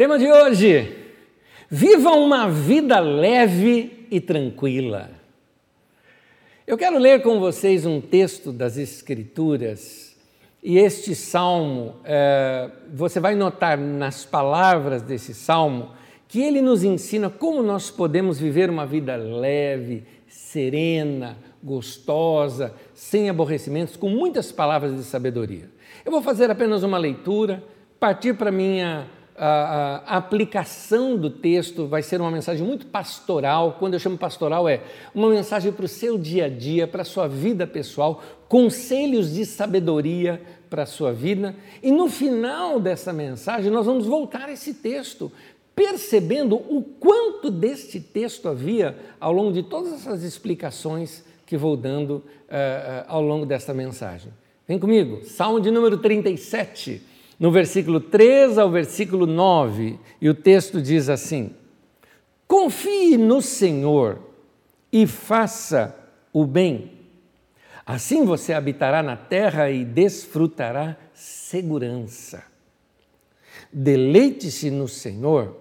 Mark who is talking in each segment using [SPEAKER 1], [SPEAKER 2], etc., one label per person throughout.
[SPEAKER 1] Tema de hoje: Viva uma vida leve e tranquila. Eu quero ler com vocês um texto das Escrituras e este salmo, é, você vai notar nas palavras desse salmo que ele nos ensina como nós podemos viver uma vida leve, serena, gostosa, sem aborrecimentos, com muitas palavras de sabedoria. Eu vou fazer apenas uma leitura, partir para minha a, a, aplicação do texto vai ser uma mensagem muito pastoral. Quando eu chamo pastoral, é uma mensagem para o seu dia a dia, para a sua vida pessoal, conselhos de sabedoria para a sua vida. E no final dessa mensagem, nós vamos voltar a esse texto, percebendo o quanto deste texto havia ao longo de todas essas explicações que vou dando uh, uh, ao longo desta mensagem. Vem comigo, Salmo de número 37 no versículo 3 ao versículo 9, e o texto diz assim: Confie no Senhor e faça o bem. Assim você habitará na terra e desfrutará segurança. Deleite-se no Senhor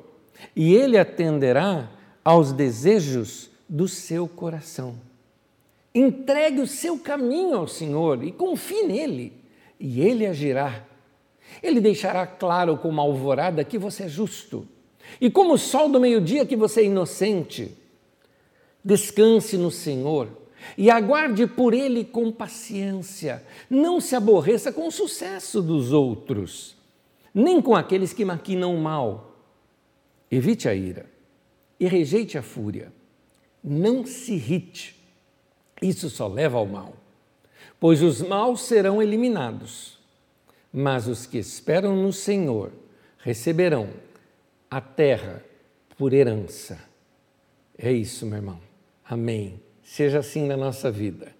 [SPEAKER 1] e Ele atenderá aos desejos do seu coração. Entregue o seu caminho ao Senhor e confie nele, e Ele agirá ele deixará claro como a alvorada que você é justo, e como o sol do meio-dia que você é inocente. Descanse no Senhor e aguarde por Ele com paciência. Não se aborreça com o sucesso dos outros, nem com aqueles que maquinam o mal. Evite a ira e rejeite a fúria. Não se irrite, isso só leva ao mal, pois os maus serão eliminados mas os que esperam no Senhor receberão a terra por herança. É isso, meu irmão. Amém. Seja assim na nossa vida.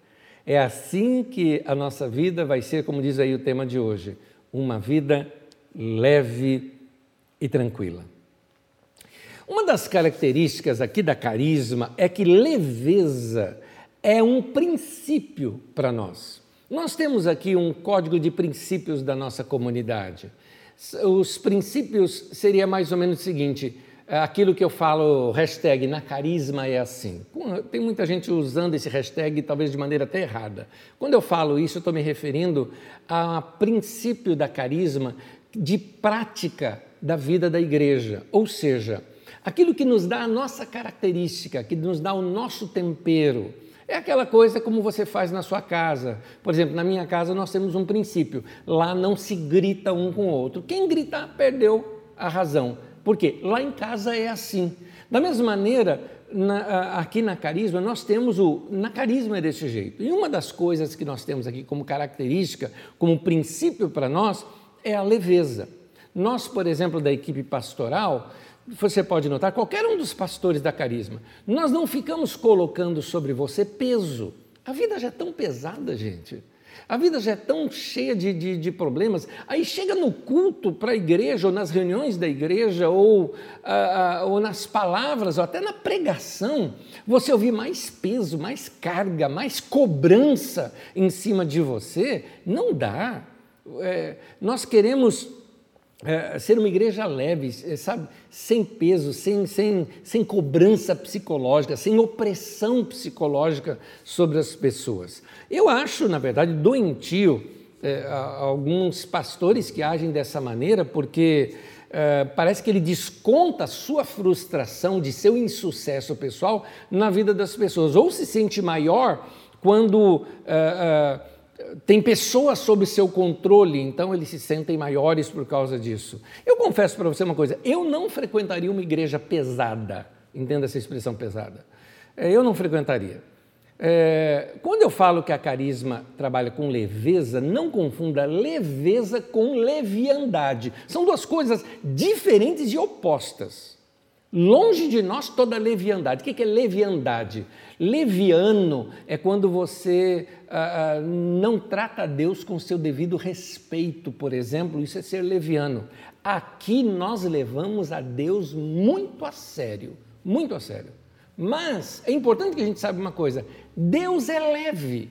[SPEAKER 1] É assim que a nossa vida vai ser, como diz aí o tema de hoje, uma vida leve e tranquila. Uma das características aqui da carisma é que leveza é um princípio para nós. Nós temos aqui um código de princípios da nossa comunidade. Os princípios seria mais ou menos o seguinte: é aquilo que eu falo, hashtag na carisma é assim. Tem muita gente usando esse hashtag, talvez de maneira até errada. Quando eu falo isso, eu estou me referindo a princípio da carisma de prática da vida da igreja. Ou seja, aquilo que nos dá a nossa característica, que nos dá o nosso tempero é aquela coisa como você faz na sua casa. Por exemplo, na minha casa nós temos um princípio: lá não se grita um com o outro. Quem grita perdeu a razão. Por quê? Lá em casa é assim. Da mesma maneira, na, aqui na Carisma, nós temos o. Na Carisma é desse jeito. E uma das coisas que nós temos aqui como característica, como princípio para nós, é a leveza. Nós, por exemplo, da equipe pastoral, você pode notar, qualquer um dos pastores da Carisma, nós não ficamos colocando sobre você peso. A vida já é tão pesada, gente. A vida já é tão cheia de, de, de problemas. Aí chega no culto para a igreja, ou nas reuniões da igreja, ou, ah, ah, ou nas palavras, ou até na pregação, você ouvir mais peso, mais carga, mais cobrança em cima de você. Não dá. É, nós queremos é, ser uma igreja leve, é, sabe, sem peso, sem, sem, sem cobrança psicológica, sem opressão psicológica sobre as pessoas. Eu acho, na verdade, doentio é, alguns pastores que agem dessa maneira, porque é, parece que ele desconta a sua frustração de seu insucesso pessoal na vida das pessoas, ou se sente maior quando é, é, tem pessoas sob seu controle, então eles se sentem maiores por causa disso. Eu confesso para você uma coisa: eu não frequentaria uma igreja pesada, entenda essa expressão pesada. É, eu não frequentaria. É, quando eu falo que a carisma trabalha com leveza, não confunda leveza com leviandade. São duas coisas diferentes e opostas. Longe de nós toda leviandade. O que é leviandade? Leviano é quando você ah, ah, não trata Deus com seu devido respeito, por exemplo, isso é ser leviano. Aqui nós levamos a Deus muito a sério, muito a sério. Mas é importante que a gente saiba uma coisa: Deus é leve.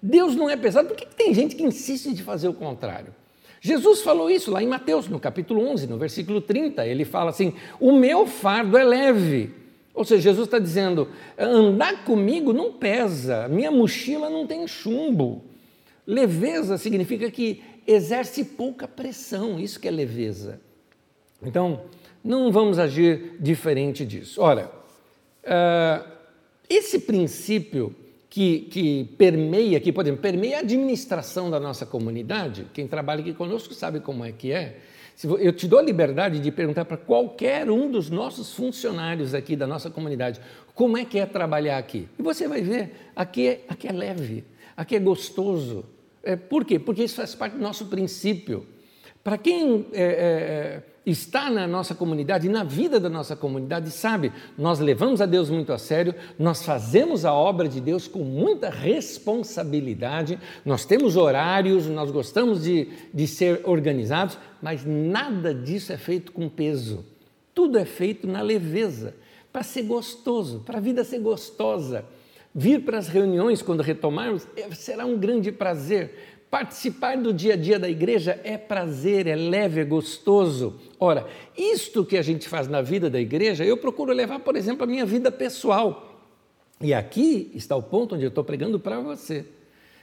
[SPEAKER 1] Deus não é pesado. Por que tem gente que insiste de fazer o contrário? Jesus falou isso lá em Mateus, no capítulo 11, no versículo 30. Ele fala assim: O meu fardo é leve. Ou seja, Jesus está dizendo: andar comigo não pesa, minha mochila não tem chumbo. Leveza significa que exerce pouca pressão, isso que é leveza. Então, não vamos agir diferente disso. Ora, uh, esse princípio que, que permeia, que, por exemplo, permeia a administração da nossa comunidade, quem trabalha aqui conosco sabe como é que é. Eu te dou a liberdade de perguntar para qualquer um dos nossos funcionários aqui da nossa comunidade como é que é trabalhar aqui. E você vai ver, aqui é, aqui é leve, aqui é gostoso. É, por quê? Porque isso faz parte do nosso princípio. Para quem é, é, está na nossa comunidade, na vida da nossa comunidade, sabe, nós levamos a Deus muito a sério, nós fazemos a obra de Deus com muita responsabilidade, nós temos horários, nós gostamos de, de ser organizados, mas nada disso é feito com peso. Tudo é feito na leveza, para ser gostoso, para a vida ser gostosa. Vir para as reuniões quando retomarmos é, será um grande prazer Participar do dia a dia da igreja é prazer, é leve, é gostoso. Ora, isto que a gente faz na vida da igreja, eu procuro levar, por exemplo, a minha vida pessoal. E aqui está o ponto onde eu estou pregando para você.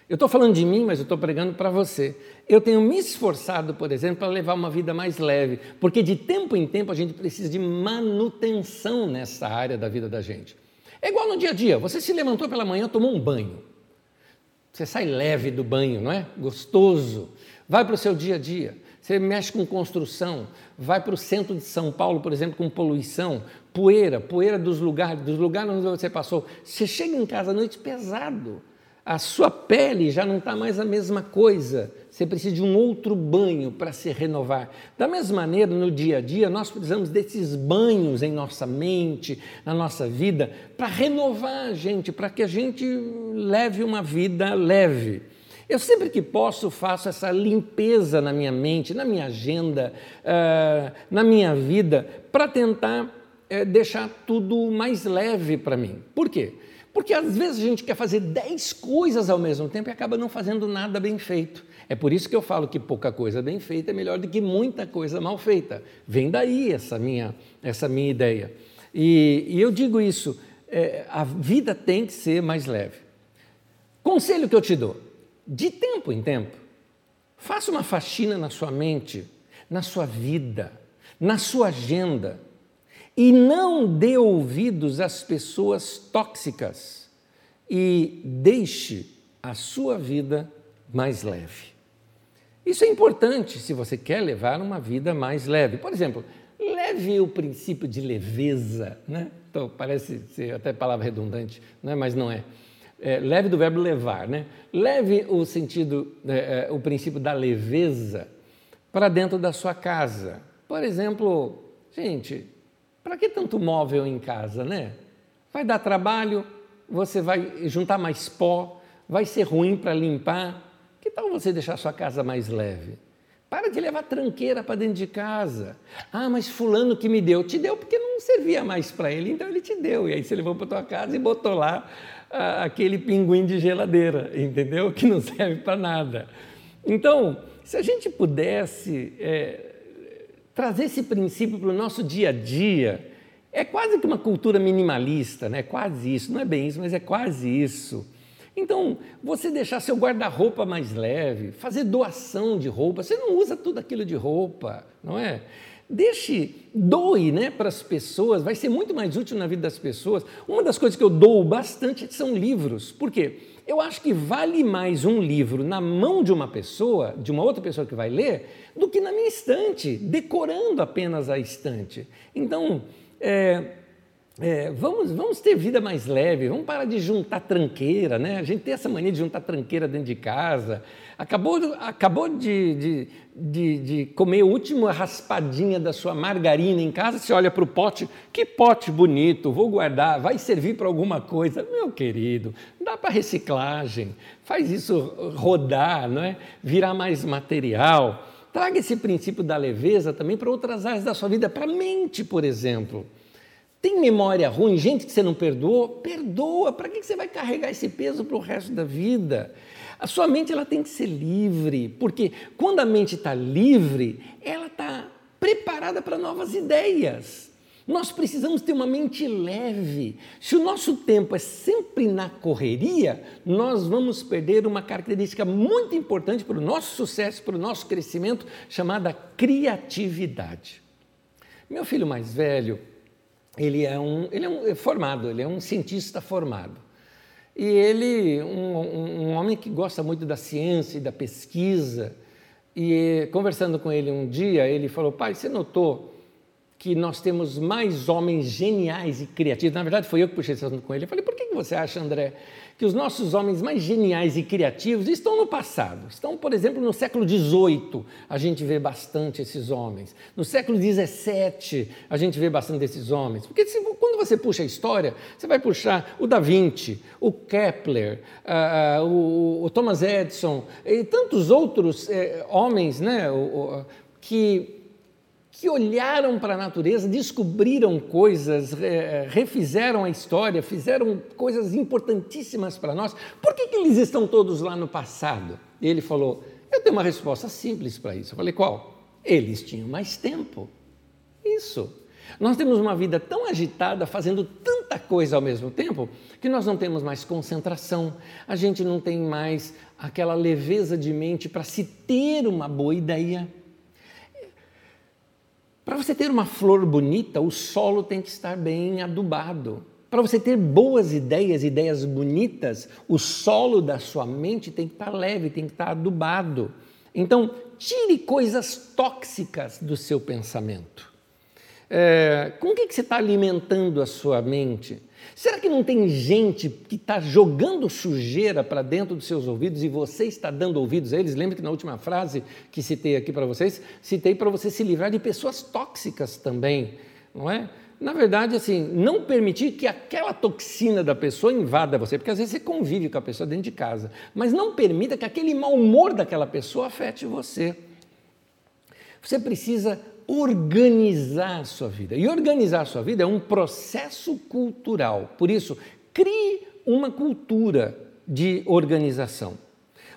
[SPEAKER 1] Eu estou falando de mim, mas eu estou pregando para você. Eu tenho me esforçado, por exemplo, para levar uma vida mais leve, porque de tempo em tempo a gente precisa de manutenção nessa área da vida da gente. É igual no dia a dia: você se levantou pela manhã, tomou um banho. Você sai leve do banho, não é? Gostoso. Vai para o seu dia a dia. Você mexe com construção, vai para o centro de São Paulo, por exemplo, com poluição, poeira, poeira dos lugares, dos lugares onde você passou. Você chega em casa à noite pesado a sua pele já não está mais a mesma coisa. Você precisa de um outro banho para se renovar. Da mesma maneira, no dia a dia, nós precisamos desses banhos em nossa mente, na nossa vida, para renovar a gente, para que a gente leve uma vida leve. Eu sempre que posso faço essa limpeza na minha mente, na minha agenda, uh, na minha vida, para tentar uh, deixar tudo mais leve para mim. Por quê? Porque às vezes a gente quer fazer dez coisas ao mesmo tempo e acaba não fazendo nada bem feito. É por isso que eu falo que pouca coisa bem feita é melhor do que muita coisa mal feita. Vem daí essa minha, essa minha ideia. E, e eu digo isso, é, a vida tem que ser mais leve. Conselho que eu te dou: de tempo em tempo, faça uma faxina na sua mente, na sua vida, na sua agenda e não dê ouvidos às pessoas tóxicas e deixe a sua vida mais leve. Isso é importante se você quer levar uma vida mais leve. Por exemplo, leve o princípio de leveza, né? Então, parece ser até palavra redundante, né? mas não é. é leve do verbo levar, né? Leve o sentido, é, é, o princípio da leveza para dentro da sua casa. Por exemplo, gente, para que tanto móvel em casa, né? Vai dar trabalho, você vai juntar mais pó, vai ser ruim para limpar. Que tal você deixar sua casa mais leve? Para de levar tranqueira para dentro de casa. Ah, mas fulano que me deu, te deu porque não servia mais para ele, então ele te deu. E aí você levou para tua casa e botou lá ah, aquele pinguim de geladeira, entendeu? Que não serve para nada. Então, se a gente pudesse é, trazer esse princípio para o nosso dia a dia. É quase que uma cultura minimalista, né? quase isso, não é bem isso, mas é quase isso. Então, você deixar seu guarda-roupa mais leve, fazer doação de roupa, você não usa tudo aquilo de roupa, não é? Deixe, doe né, para as pessoas, vai ser muito mais útil na vida das pessoas. Uma das coisas que eu dou bastante são livros. Por quê? Eu acho que vale mais um livro na mão de uma pessoa, de uma outra pessoa que vai ler, do que na minha estante, decorando apenas a estante. Então, é, é, vamos, vamos ter vida mais leve, vamos parar de juntar tranqueira, né? A gente tem essa mania de juntar tranqueira dentro de casa. Acabou, acabou de, de, de, de comer a última raspadinha da sua margarina em casa, você olha para o pote, que pote bonito, vou guardar, vai servir para alguma coisa. Meu querido, dá para reciclagem, faz isso rodar, não é? virar mais material. Traga esse princípio da leveza também para outras áreas da sua vida, para a mente, por exemplo. Tem memória ruim, gente que você não perdoou? Perdoa. Para que você vai carregar esse peso para o resto da vida? A sua mente ela tem que ser livre, porque quando a mente está livre, ela está preparada para novas ideias. Nós precisamos ter uma mente leve. Se o nosso tempo é sempre na correria, nós vamos perder uma característica muito importante para o nosso sucesso, para o nosso crescimento, chamada criatividade. Meu filho mais velho, ele é um, ele é um é formado, ele é um cientista formado. E ele, um, um homem que gosta muito da ciência e da pesquisa, e conversando com ele um dia, ele falou: Pai, você notou que nós temos mais homens geniais e criativos. Na verdade, foi eu que puxei esse assunto com ele. Eu falei, por que você acha, André, que os nossos homens mais geniais e criativos estão no passado? Estão, por exemplo, no século XVIII, a gente vê bastante esses homens. No século XVII, a gente vê bastante esses homens. Porque se, quando você puxa a história, você vai puxar o Da Vinci, o Kepler, uh, o, o, Thomas Edison e tantos outros eh, homens né, que que olharam para a natureza, descobriram coisas, refizeram a história, fizeram coisas importantíssimas para nós. Por que, que eles estão todos lá no passado? E ele falou: Eu tenho uma resposta simples para isso. Eu falei: Qual? Eles tinham mais tempo. Isso. Nós temos uma vida tão agitada, fazendo tanta coisa ao mesmo tempo, que nós não temos mais concentração, a gente não tem mais aquela leveza de mente para se ter uma boa ideia. Para você ter uma flor bonita, o solo tem que estar bem adubado. Para você ter boas ideias, ideias bonitas, o solo da sua mente tem que estar leve, tem que estar adubado. Então, tire coisas tóxicas do seu pensamento. É, com o que, que você está alimentando a sua mente? Será que não tem gente que está jogando sujeira para dentro dos seus ouvidos e você está dando ouvidos a eles? Lembra que na última frase que citei aqui para vocês, citei para você se livrar de pessoas tóxicas também, não é? Na verdade, assim, não permitir que aquela toxina da pessoa invada você, porque às vezes você convive com a pessoa dentro de casa, mas não permita que aquele mau humor daquela pessoa afete você. Você precisa organizar a sua vida. E organizar a sua vida é um processo cultural. Por isso, crie uma cultura de organização.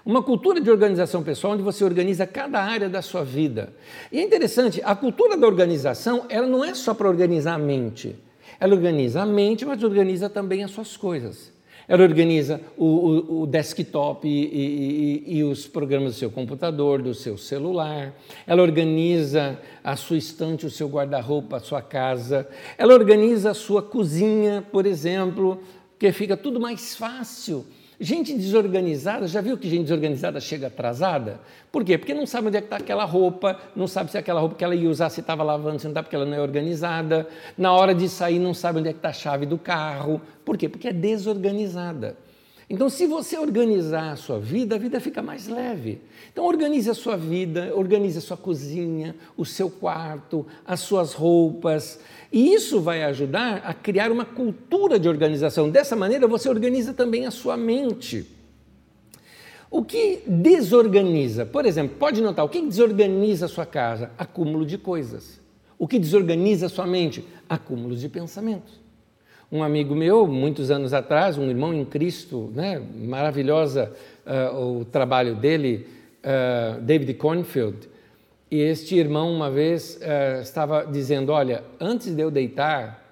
[SPEAKER 1] Uma cultura de organização pessoal onde você organiza cada área da sua vida. E é interessante, a cultura da organização, ela não é só para organizar a mente. Ela organiza a mente, mas organiza também as suas coisas. Ela organiza o, o, o desktop e, e, e, os programas do seu computador, do seu celular. Ela organiza a sua estante, o seu guarda-roupa, a sua casa. Ela organiza a sua cozinha, por exemplo, que fica tudo mais fácil Gente desorganizada, já viu que gente desorganizada chega atrasada? Por quê? Porque não sabe onde é que está aquela roupa, não sabe se aquela roupa que ela ia usar, se estava lavando, se não está, porque ela não é organizada. Na hora de sair, não sabe onde é que está a chave do carro. Por quê? Porque é desorganizada. Então, se você organizar a sua vida, a vida fica mais leve. Então, organize a sua vida, organize a sua cozinha, o seu quarto, as suas roupas. E isso vai ajudar a criar uma cultura de organização. Dessa maneira, você organiza também a sua mente. O que desorganiza? Por exemplo, pode notar, o que desorganiza a sua casa? Acúmulo de coisas. O que desorganiza a sua mente? Acúmulos de pensamentos. Um amigo meu, muitos anos atrás, um irmão em Cristo, né, maravilhosa uh, o trabalho dele, uh, David Cornfield, e este irmão uma vez uh, estava dizendo, olha, antes de eu deitar,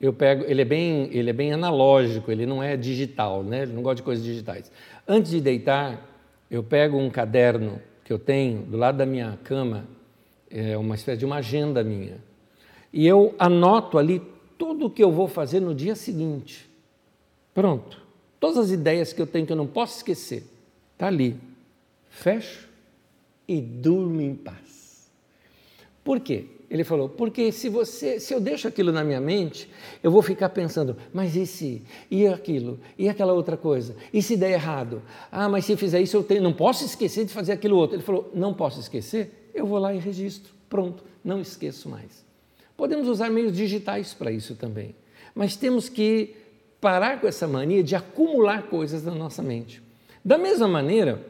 [SPEAKER 1] eu pego, ele é bem, ele é bem analógico, ele não é digital, né? Ele não gosta de coisas digitais. Antes de deitar, eu pego um caderno que eu tenho do lado da minha cama, é uma espécie de uma agenda minha, e eu anoto ali tudo o que eu vou fazer no dia seguinte. Pronto. Todas as ideias que eu tenho que eu não posso esquecer, está ali. Fecho e durmo em paz. Por quê? Ele falou, porque se você, se eu deixo aquilo na minha mente, eu vou ficar pensando, mas e se, e aquilo, e aquela outra coisa, e se der errado? Ah, mas se fizer isso eu tenho, não posso esquecer de fazer aquilo outro. Ele falou, não posso esquecer, eu vou lá e registro, pronto, não esqueço mais. Podemos usar meios digitais para isso também, mas temos que parar com essa mania de acumular coisas na nossa mente. Da mesma maneira,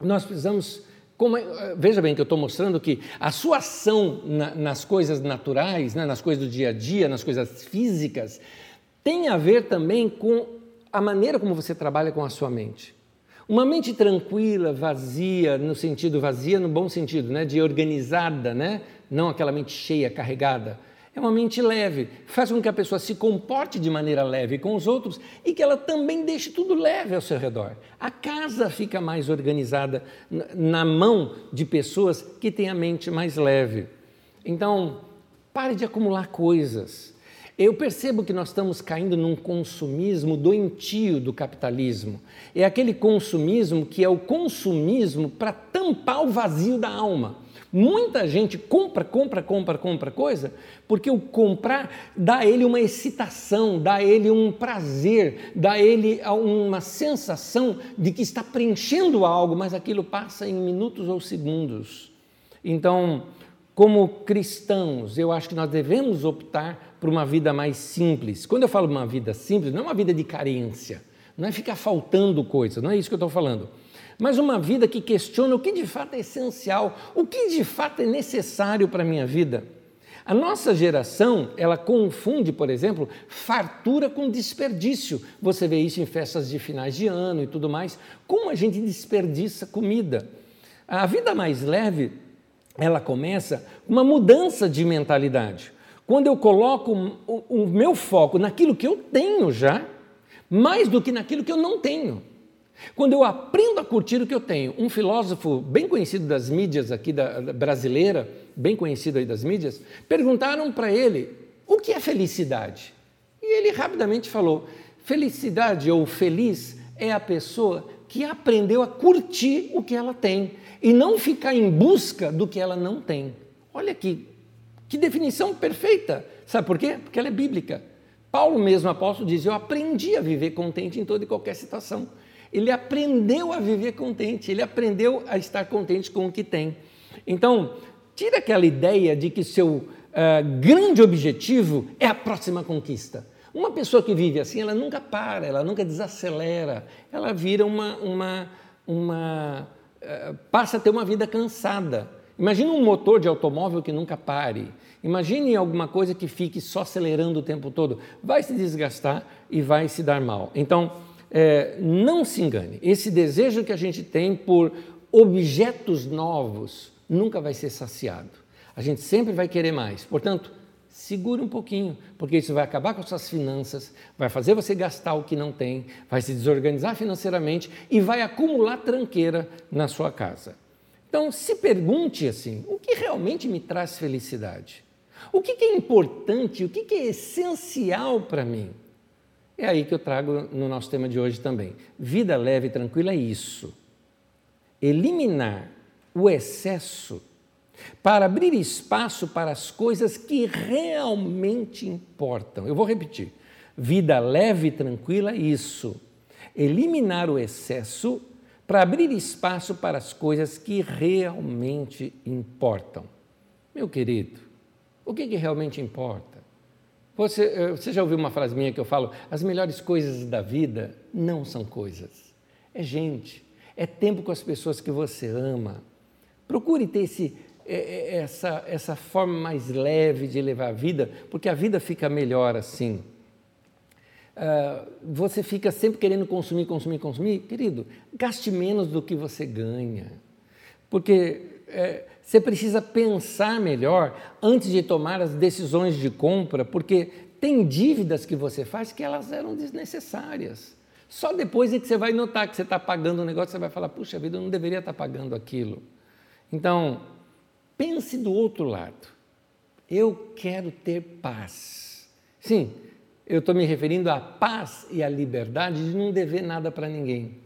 [SPEAKER 1] nós precisamos como, é, veja bem que eu estou mostrando que a sua ação na, nas coisas naturais, né, nas coisas do dia a dia, nas coisas físicas, tem a ver também com a maneira como você trabalha com a sua mente. Uma mente tranquila, vazia, no sentido vazia, no bom sentido, né, de organizada, né, não aquela mente cheia, carregada é uma mente leve, faz com que a pessoa se comporte de maneira leve com os outros e que ela também deixe tudo leve ao seu redor. A casa fica mais organizada na mão de pessoas que têm a mente mais leve. Então, pare de acumular coisas. Eu percebo que nós estamos caindo num consumismo doentio do capitalismo. É aquele consumismo que é o consumismo para tampar o vazio da alma. Muita gente compra, compra, compra, compra coisa, porque o comprar dá a ele uma excitação, dá a ele um prazer, dá a ele uma sensação de que está preenchendo algo, mas aquilo passa em minutos ou segundos. Então, como cristãos, eu acho que nós devemos optar por uma vida mais simples. Quando eu falo uma vida simples, não é uma vida de carência, não é ficar faltando coisa, não é isso que eu estou falando mas uma vida que questiona o que de fato é essencial, o que de fato é necessário para a minha vida. A nossa geração, ela confunde, por exemplo, fartura com desperdício. Você vê isso em festas de finais de ano e tudo mais. Como a gente desperdiça comida? A vida mais leve, ela começa com uma mudança de mentalidade. Quando eu coloco o, o meu foco naquilo que eu tenho já, mais do que naquilo que eu não tenho. Quando eu aprendo a curtir o que eu tenho, um filósofo bem conhecido das mídias aqui da, da brasileira, bem conhecido aí das mídias, perguntaram para ele o que é felicidade. E ele rapidamente falou: felicidade ou feliz é a pessoa que aprendeu a curtir o que ela tem e não ficar em busca do que ela não tem. Olha que, que definição perfeita. Sabe por quê? Porque ela é bíblica. Paulo mesmo, apóstolo, diz: Eu aprendi a viver contente em toda e qualquer situação. Ele aprendeu a viver contente, ele aprendeu a estar contente com o que tem. Então, tira aquela ideia de que seu uh, grande objetivo é a próxima conquista. Uma pessoa que vive assim, ela nunca para, ela nunca desacelera, ela vira uma. uma, uma uh, passa a ter uma vida cansada. Imagine um motor de automóvel que nunca pare. Imagine alguma coisa que fique só acelerando o tempo todo. Vai se desgastar e vai se dar mal. Então, é, não se engane, esse desejo que a gente tem por objetos novos nunca vai ser saciado. A gente sempre vai querer mais. Portanto, segure um pouquinho, porque isso vai acabar com suas finanças, vai fazer você gastar o que não tem, vai se desorganizar financeiramente e vai acumular tranqueira na sua casa. Então, se pergunte assim: o que realmente me traz felicidade? O que é importante, o que é essencial para mim? É aí que eu trago no nosso tema de hoje também. Vida leve e tranquila é isso. Eliminar o excesso para abrir espaço para as coisas que realmente importam. Eu vou repetir. Vida leve e tranquila é isso. Eliminar o excesso para abrir espaço para as coisas que realmente importam. Meu querido, o que, que realmente importa? Você, eh, você já ouviu uma frase minha que eu falo: as melhores coisas da vida não são coisas, é gente, é tempo com as pessoas que você ama. Procure ter esse, eh, eh, essa, essa forma mais leve de levar a vida, porque a vida fica melhor assim. Uh, você fica sempre querendo consumir, consumir, consumir, querido, gaste menos do que você ganha. Porque é, você precisa pensar melhor antes de tomar as decisões de compra, porque tem dívidas que você faz que elas eram desnecessárias. Só depois é que você vai notar que você está pagando um negócio, você vai falar, puxa vida, eu não deveria estar tá pagando aquilo. Então, pense do outro lado. Eu quero ter paz. Sim, eu estou me referindo à paz e à liberdade de não dever nada para ninguém,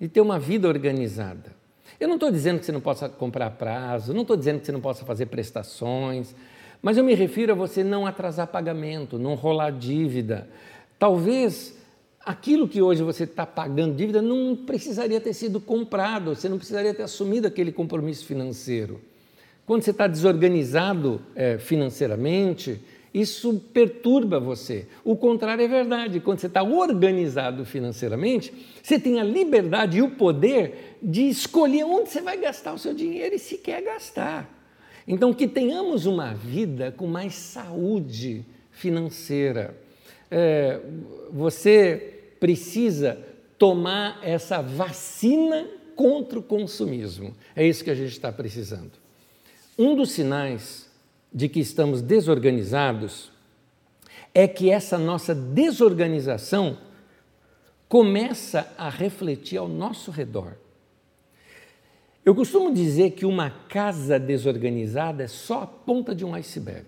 [SPEAKER 1] de ter uma vida organizada. Eu não estou dizendo que você não possa comprar prazo, não estou dizendo que você não possa fazer prestações, mas eu me refiro a você não atrasar pagamento, não rolar dívida. Talvez aquilo que hoje você está pagando dívida não precisaria ter sido comprado, você não precisaria ter assumido aquele compromisso financeiro. Quando você está desorganizado é, financeiramente, Isso perturba você. O contrário é verdade. Quando você está organizado financeiramente, você tem a liberdade e o poder de escolher onde você vai gastar o seu dinheiro e se quer gastar. Então, que tenhamos uma vida com mais saúde financeira. É, você precisa tomar essa vacina contra o consumismo. É isso que a gente está precisando. Um dos sinais de que estamos desorganizados é que essa nossa desorganização começa a refletir ao nosso redor. Eu costumo dizer que uma casa desorganizada é só a ponta de um iceberg.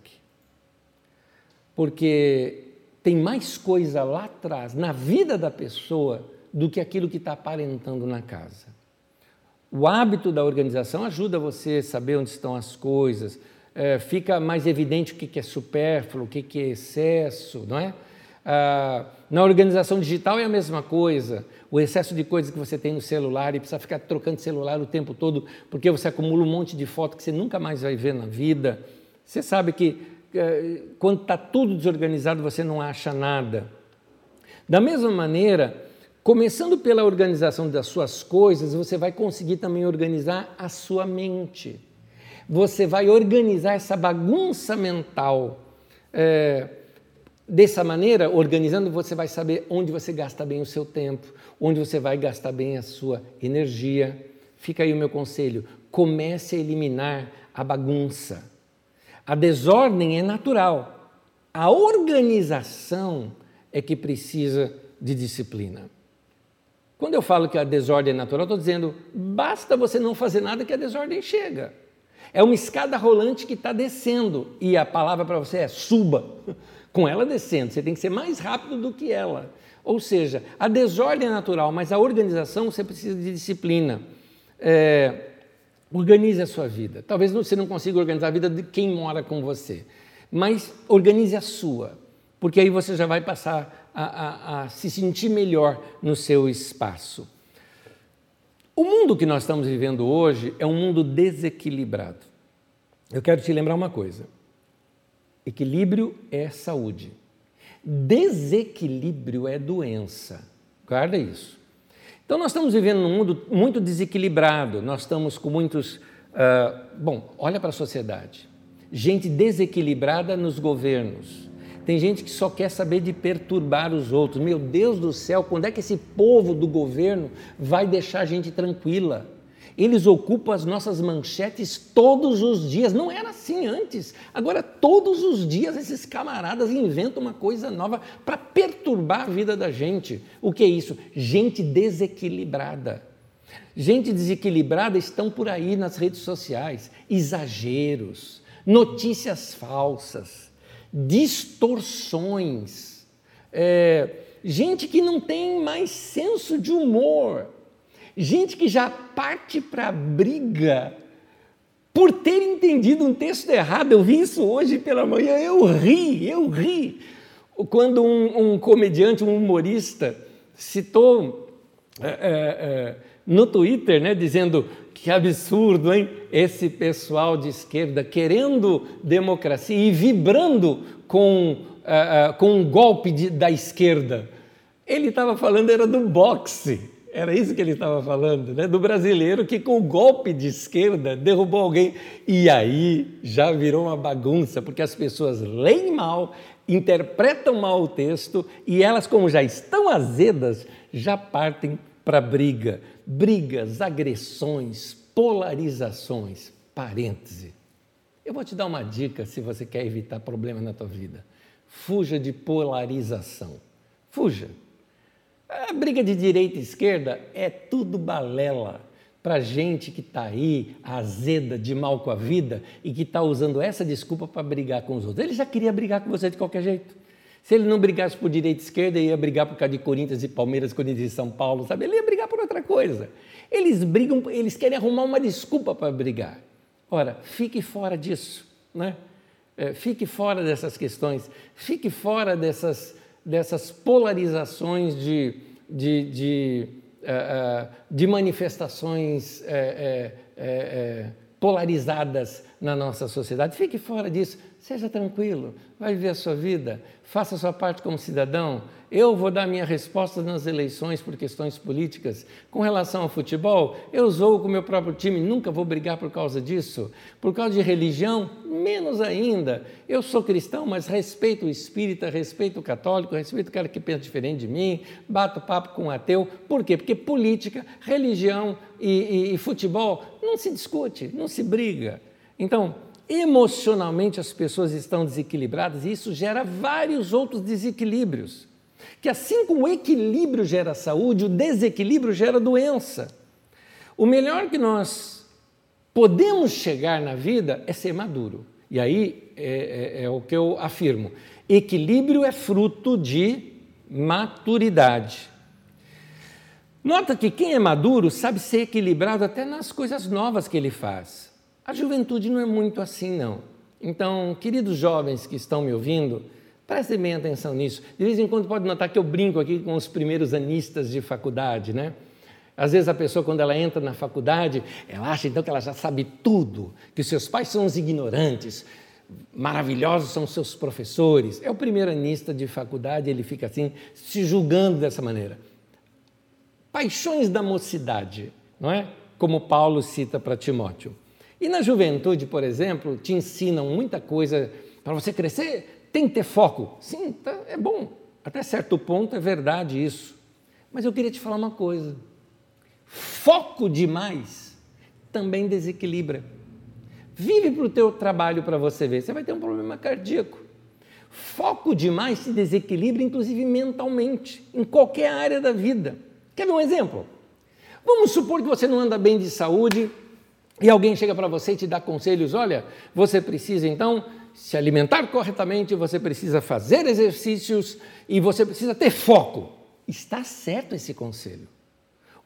[SPEAKER 1] Porque tem mais coisa lá atrás, na vida da pessoa, do que aquilo que está aparentando na casa. O hábito da organização ajuda você a saber onde estão as coisas, é, fica mais evidente o que, é supérfluo, o que, que é excesso, não é? Ah, na organização digital é a mesma coisa. O excesso de coisas que você tem no celular e precisa ficar trocando celular o tempo todo, porque você acumula um monte de fotos que você nunca mais vai ver na vida. Você sabe que eh, quando está tudo desorganizado você não acha nada. Da mesma maneira, começando pela organização das suas coisas, você vai conseguir também organizar a sua mente você vai organizar essa bagunça mental. É, dessa maneira, organizando, você vai saber onde você gasta bem o seu tempo, onde você vai gastar bem a sua energia. Fica aí o meu conselho: comece a eliminar a bagunça. A desordem é natural, a organização é que precisa de disciplina. Quando eu falo que a desordem é natural, estou dizendo, basta você não fazer nada que a desordem chega. É uma escada rolante que está descendo e a palavra para você é suba. Com ela descendo, você tem que ser mais rápido do que ela. Ou seja, a desordem é natural, mas a organização você precisa de disciplina. É, organize a sua vida. Talvez você não consiga organizar a vida de quem mora com você, mas organize a sua, porque aí você já vai passar a, a, a se sentir melhor no seu espaço. O mundo que nós estamos vivendo hoje é um mundo desequilibrado. Eu quero te lembrar uma coisa: equilíbrio é saúde, desequilíbrio é doença. Guarda isso. Então, nós estamos vivendo num mundo muito desequilibrado, nós estamos com muitos. Uh, bom, olha para a sociedade. Gente desequilibrada nos governos, tem gente que só quer saber de perturbar os outros. Meu Deus do céu, quando é que esse povo do governo vai deixar a gente tranquila? Eles ocupam as nossas manchetes todos os dias. Não era assim antes. Agora, todos os dias, esses camaradas inventam uma coisa nova para perturbar a vida da gente. O que é isso? Gente desequilibrada. Gente desequilibrada estão por aí nas redes sociais. Exageros, notícias falsas distorções, é, gente que não tem mais senso de humor, gente que já parte para a briga por ter entendido um texto errado. Eu vi isso hoje pela manhã, eu ri, eu ri. Quando um, um comediante, um humorista, citou é, é, é no Twitter, né, dizendo que absurdo, hein? Esse pessoal de esquerda querendo democracia e vibrando com, uh, uh, com um golpe de, da esquerda. Ele estava falando era do boxe, era isso que ele estava falando, né? do brasileiro que com o golpe de esquerda derrubou alguém. E aí já virou uma bagunça, porque as pessoas leem mal, interpretam mal o texto e elas, como já estão azedas, já partem para briga brigas, agressões, polarizações. Parêntese. Eu vou te dar uma dica se você quer evitar problemas na tua vida. Fuja de polarização. Fuja. A briga de direita e esquerda é tudo balela para gente que está aí azeda, de mal com a vida e que está usando essa desculpa para brigar com os outros. Ele já queria brigar com você de qualquer jeito. Se ele não brigasse por direita e esquerda, ia brigar por causa de Corinthians e Palmeiras, Corinthians e São Paulo, sabe? Ele ia brigar por outra coisa. Eles brigam, eles querem arrumar uma desculpa para brigar. Ora, fique fora disso, né? É, fique fora dessas questões, fique fora dessas, dessas polarizações de, de, de, uh, uh, de manifestações polarizadas na nossa sociedade. Fique fora disso seja tranquilo, vai viver a sua vida, faça a sua parte como cidadão. Eu vou dar minha resposta nas eleições por questões políticas. Com relação ao futebol, eu zoo com o meu próprio time, nunca vou brigar por causa disso. Por causa de religião, menos ainda. Eu sou cristão, mas respeito o espírita, respeito o católico, respeito o cara que pensa diferente de mim, bato papo com o ateu. Por quê? Porque política, religião e, e, e futebol não se discute, não se briga. Então, emocionalmente as pessoas estão desequilibradas e isso gera vários outros desequilíbrios. Que assim como o equilíbrio gera saúde, o desequilíbrio gera doença. O melhor que nós podemos chegar na vida é ser maduro. E aí é, é, é o que eu afirmo: equilíbrio é fruto de maturidade. Nota que quem é maduro sabe ser equilibrado até nas coisas novas que ele faz. A juventude não é muito assim, não. Então, queridos jovens que estão me ouvindo, prestem bem atenção nisso. De vez em quando pode notar que eu brinco aqui com os primeiros anistas de faculdade, né? Às vezes a pessoa, quando ela entra na faculdade, ela acha então que ela já sabe tudo, que seus pais são os ignorantes, maravilhosos são seus professores. É o primeiro anista de faculdade, ele fica assim, se julgando dessa maneira. Paixões da mocidade, não é? Como Paulo cita para Timóteo. E na juventude, por exemplo, te ensinam muita coisa para você crescer, tem que ter foco. Sim, tá, é bom. Até certo ponto é verdade isso. Mas eu queria te falar uma coisa. Foco demais também desequilibra. Vive para o teu trabalho para você ver. Você vai ter um problema cardíaco. Foco demais se desequilibra, inclusive mentalmente, em qualquer área da vida. Quer ver um exemplo? Vamos supor que você não anda bem de saúde, e alguém chega para você e te dá conselhos: olha, você precisa então se alimentar corretamente, você precisa fazer exercícios e você precisa ter foco. Está certo esse conselho.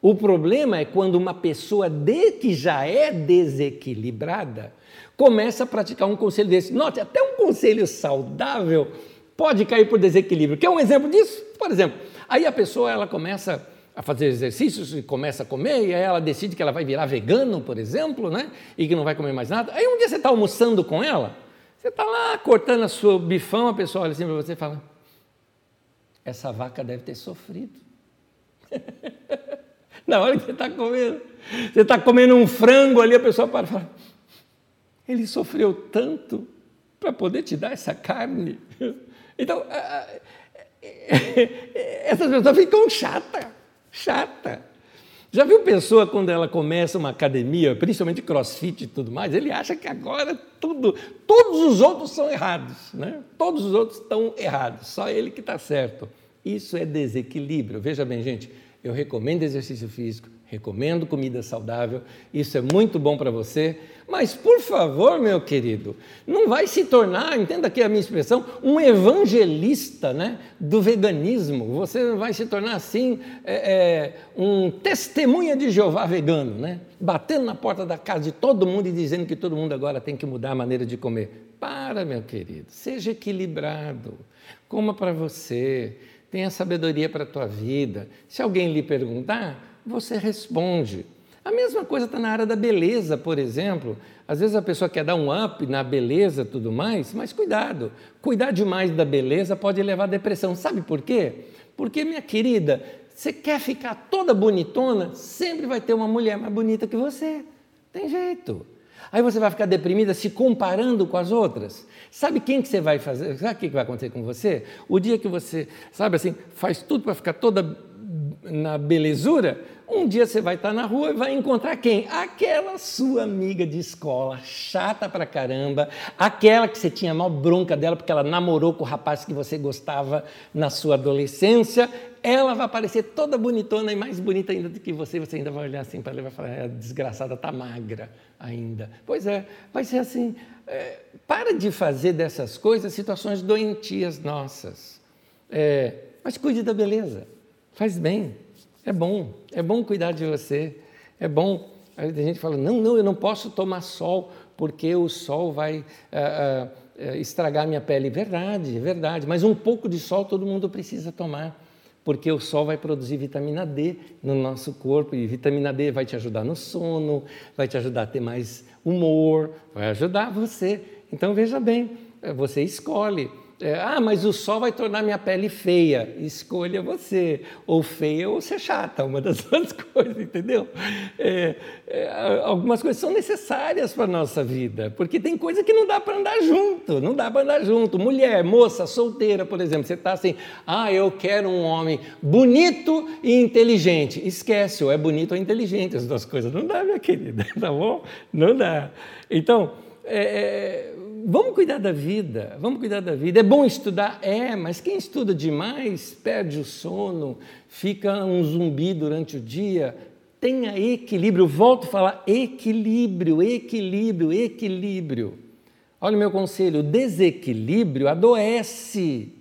[SPEAKER 1] O problema é quando uma pessoa de que já é desequilibrada começa a praticar um conselho desse. Note, até um conselho saudável pode cair por desequilíbrio. Quer um exemplo disso? Por exemplo, aí a pessoa ela começa a fazer exercícios e começa a comer, e aí ela decide que ela vai virar vegano, por exemplo, né? e que não vai comer mais nada. Aí um dia você está almoçando com ela, você está lá cortando a sua bifão, a pessoa olha assim para você e fala: Essa vaca deve ter sofrido. Na hora que você está comendo, você está comendo um frango ali, a pessoa para e fala: Ele sofreu tanto para poder te dar essa carne. Então, essas pessoas ficam chatas chata. Já viu pessoa quando ela começa uma academia, principalmente crossfit e tudo mais, ele acha que agora tudo, todos os outros são errados, né? Todos os outros estão errados, só ele que está certo. Isso é desequilíbrio. Veja bem, gente, eu recomendo exercício físico, recomendo comida saudável, isso é muito bom para você, mas por favor, meu querido, não vai se tornar, entenda aqui a minha expressão, um evangelista né, do veganismo. Você não vai se tornar assim é, é, um testemunha de Jeová vegano, né? batendo na porta da casa de todo mundo e dizendo que todo mundo agora tem que mudar a maneira de comer. Para, meu querido, seja equilibrado, coma para você, tenha sabedoria para a tua vida. Se alguém lhe perguntar, você responde. A mesma coisa está na área da beleza, por exemplo. Às vezes a pessoa quer dar um up na beleza e tudo mais, mas cuidado. Cuidar demais da beleza pode levar à depressão. Sabe por quê? Porque, minha querida, você quer ficar toda bonitona, sempre vai ter uma mulher mais bonita que você. Tem jeito. Aí você vai ficar deprimida se comparando com as outras. Sabe quem que você vai fazer? Sabe o que vai acontecer com você? O dia que você, sabe assim, faz tudo para ficar toda na belezura, um dia você vai estar na rua e vai encontrar quem? Aquela sua amiga de escola, chata pra caramba, aquela que você tinha mal bronca dela porque ela namorou com o rapaz que você gostava na sua adolescência. Ela vai aparecer toda bonitona e mais bonita ainda do que você. Você ainda vai olhar assim para ela e vai falar: é, desgraçada, está magra ainda. Pois é, vai ser assim. É, para de fazer dessas coisas situações doentias nossas. É, mas cuide da beleza, faz bem. É bom, é bom cuidar de você, é bom. Aí a gente fala, não, não, eu não posso tomar sol porque o sol vai ah, ah, estragar minha pele. Verdade, verdade, mas um pouco de sol todo mundo precisa tomar, porque o sol vai produzir vitamina D no nosso corpo e vitamina D vai te ajudar no sono, vai te ajudar a ter mais humor, vai ajudar você. Então veja bem, é, você escolhe. É, ah, mas o sol vai tornar minha pele feia. Escolha você, ou feia ou ser chata, uma das duas coisas, entendeu? É, é, algumas coisas são necessárias para a nossa vida, porque tem coisa que não dá para andar junto, não dá para andar junto. Mulher, moça, solteira, por exemplo, você está assim, ah, eu quero um homem bonito e inteligente. Esquece, ou é bonito ou inteligente, as duas coisas. Não dá, minha querida, tá bom? Não dá. Então, é, vamos cuidar da vida, vamos cuidar da vida. É bom estudar? É, mas quem estuda demais perde o sono, fica um zumbi durante o dia. Tenha equilíbrio, volto a falar equilíbrio, equilíbrio, equilíbrio. Olha o meu conselho: o desequilíbrio adoece.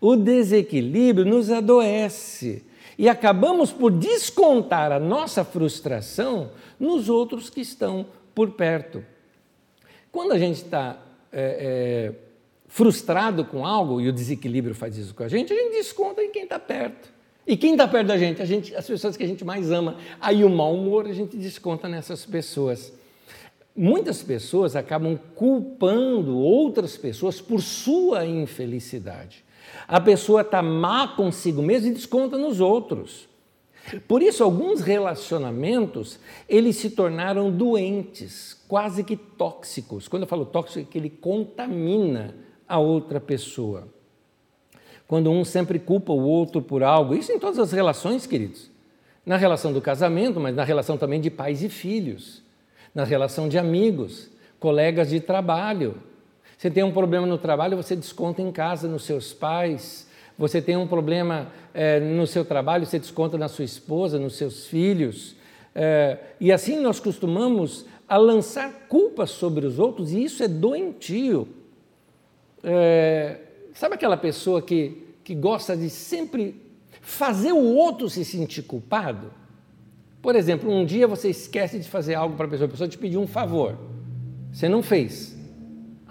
[SPEAKER 1] O desequilíbrio nos adoece. E acabamos por descontar a nossa frustração nos outros que estão por perto. Quando a gente está é, é, frustrado com algo, e o desequilíbrio faz isso com a gente, a gente desconta em quem está perto. E quem está perto da gente? A gente? As pessoas que a gente mais ama. Aí o mau humor a gente desconta nessas pessoas. Muitas pessoas acabam culpando outras pessoas por sua infelicidade. A pessoa está má consigo mesma e desconta nos outros. Por isso, alguns relacionamentos, eles se tornaram doentes, quase que tóxicos. Quando eu falo tóxico, é que ele contamina a outra pessoa. Quando um sempre culpa o outro por algo, isso em todas as relações, queridos. Na relação do casamento, mas na relação também de pais e filhos, na relação de amigos, colegas de trabalho. Você tem um problema no trabalho, você desconta em casa nos seus pais. Você tem um problema é, no seu trabalho, você desconta na sua esposa, nos seus filhos. É, e assim nós costumamos a lançar culpas sobre os outros, e isso é doentio. É, sabe aquela pessoa que, que gosta de sempre fazer o outro se sentir culpado? Por exemplo, um dia você esquece de fazer algo para a pessoa, a pessoa te pediu um favor, você não fez.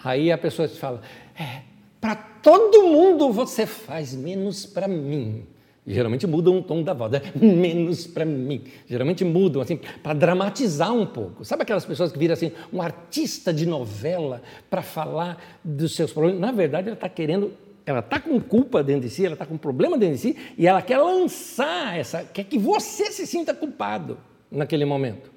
[SPEAKER 1] Aí a pessoa te fala: é, para todo mundo você faz, menos para mim. Geralmente mudam o tom da voz, né? menos para mim. Geralmente mudam, assim, para dramatizar um pouco. Sabe aquelas pessoas que viram assim, um artista de novela para falar dos seus problemas? Na verdade, ela está querendo, ela está com culpa dentro de si, ela está com problema dentro de si, e ela quer lançar essa, quer que você se sinta culpado naquele momento.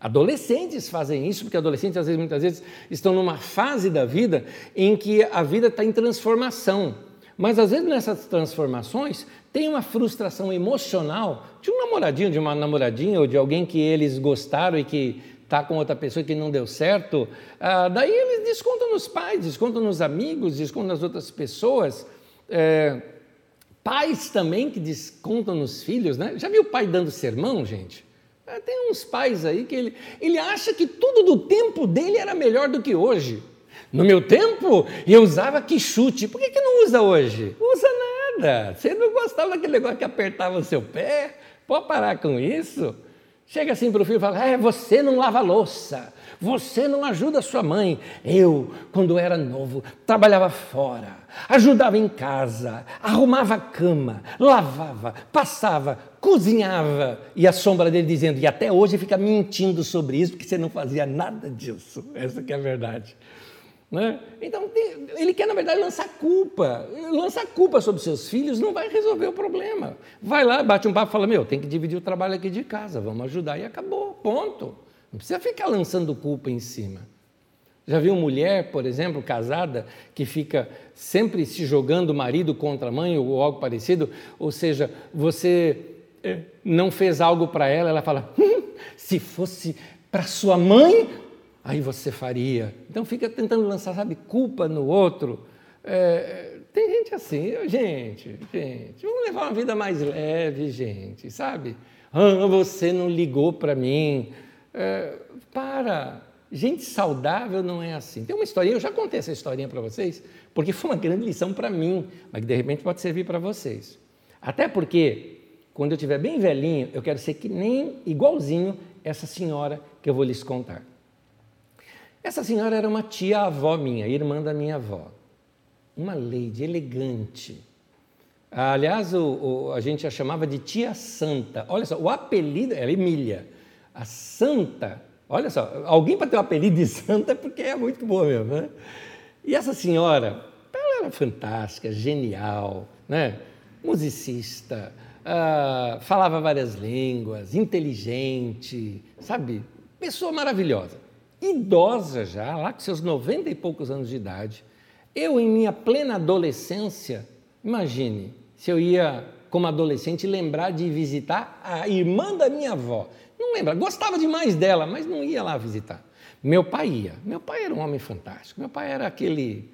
[SPEAKER 1] Adolescentes fazem isso, porque adolescentes, às vezes, muitas vezes, estão numa fase da vida em que a vida está em transformação. Mas às vezes nessas transformações tem uma frustração emocional de um namoradinho, de uma namoradinha ou de alguém que eles gostaram e que está com outra pessoa que não deu certo. Ah, daí eles descontam nos pais, descontam nos amigos, descontam nas outras pessoas. É, pais também que descontam nos filhos, né? Já viu o pai dando sermão, gente? É, tem uns pais aí que ele, ele acha que tudo do tempo dele era melhor do que hoje. No meu tempo, eu usava que chute. Por que, que não usa hoje? Usa nada. Você não gostava daquele negócio que apertava o seu pé? Pode parar com isso. Chega assim para o filho e fala: É, você não lava louça, você não ajuda sua mãe. Eu, quando era novo, trabalhava fora, ajudava em casa, arrumava a cama, lavava, passava, cozinhava. E a sombra dele dizendo: E até hoje fica mentindo sobre isso, porque você não fazia nada disso. Essa que é a verdade. Né? Então, ele quer, na verdade, lançar culpa. Lançar culpa sobre seus filhos não vai resolver o problema. Vai lá, bate um papo e fala: Meu, tem que dividir o trabalho aqui de casa, vamos ajudar. E acabou, ponto. Não precisa ficar lançando culpa em cima. Já viu mulher, por exemplo, casada, que fica sempre se jogando o marido contra a mãe ou algo parecido? Ou seja, você não fez algo para ela, ela fala: hum, se fosse para sua mãe, aí você faria. Então fica tentando lançar, sabe, culpa no outro. É, tem gente assim, gente, gente, vamos levar uma vida mais leve, gente, sabe? Ah, você não ligou para mim. É, para, gente saudável não é assim. Tem uma historinha, eu já contei essa historinha para vocês, porque foi uma grande lição para mim, mas que de repente pode servir para vocês. Até porque, quando eu estiver bem velhinho, eu quero ser que nem igualzinho essa senhora que eu vou lhes contar. Essa senhora era uma tia-avó minha, irmã da minha avó. Uma lady elegante. Aliás, o, o, a gente a chamava de tia santa. Olha só, o apelido era Emília. A santa, olha só, alguém para ter o um apelido de santa é porque é muito boa mesmo, né? E essa senhora, ela era fantástica, genial, né? musicista, uh, falava várias línguas, inteligente, sabe? Pessoa maravilhosa. Idosa já, lá com seus noventa e poucos anos de idade. Eu, em minha plena adolescência, imagine se eu ia, como adolescente, lembrar de visitar a irmã da minha avó. Não lembra, gostava demais dela, mas não ia lá visitar. Meu pai ia. Meu pai era um homem fantástico. Meu pai era aquele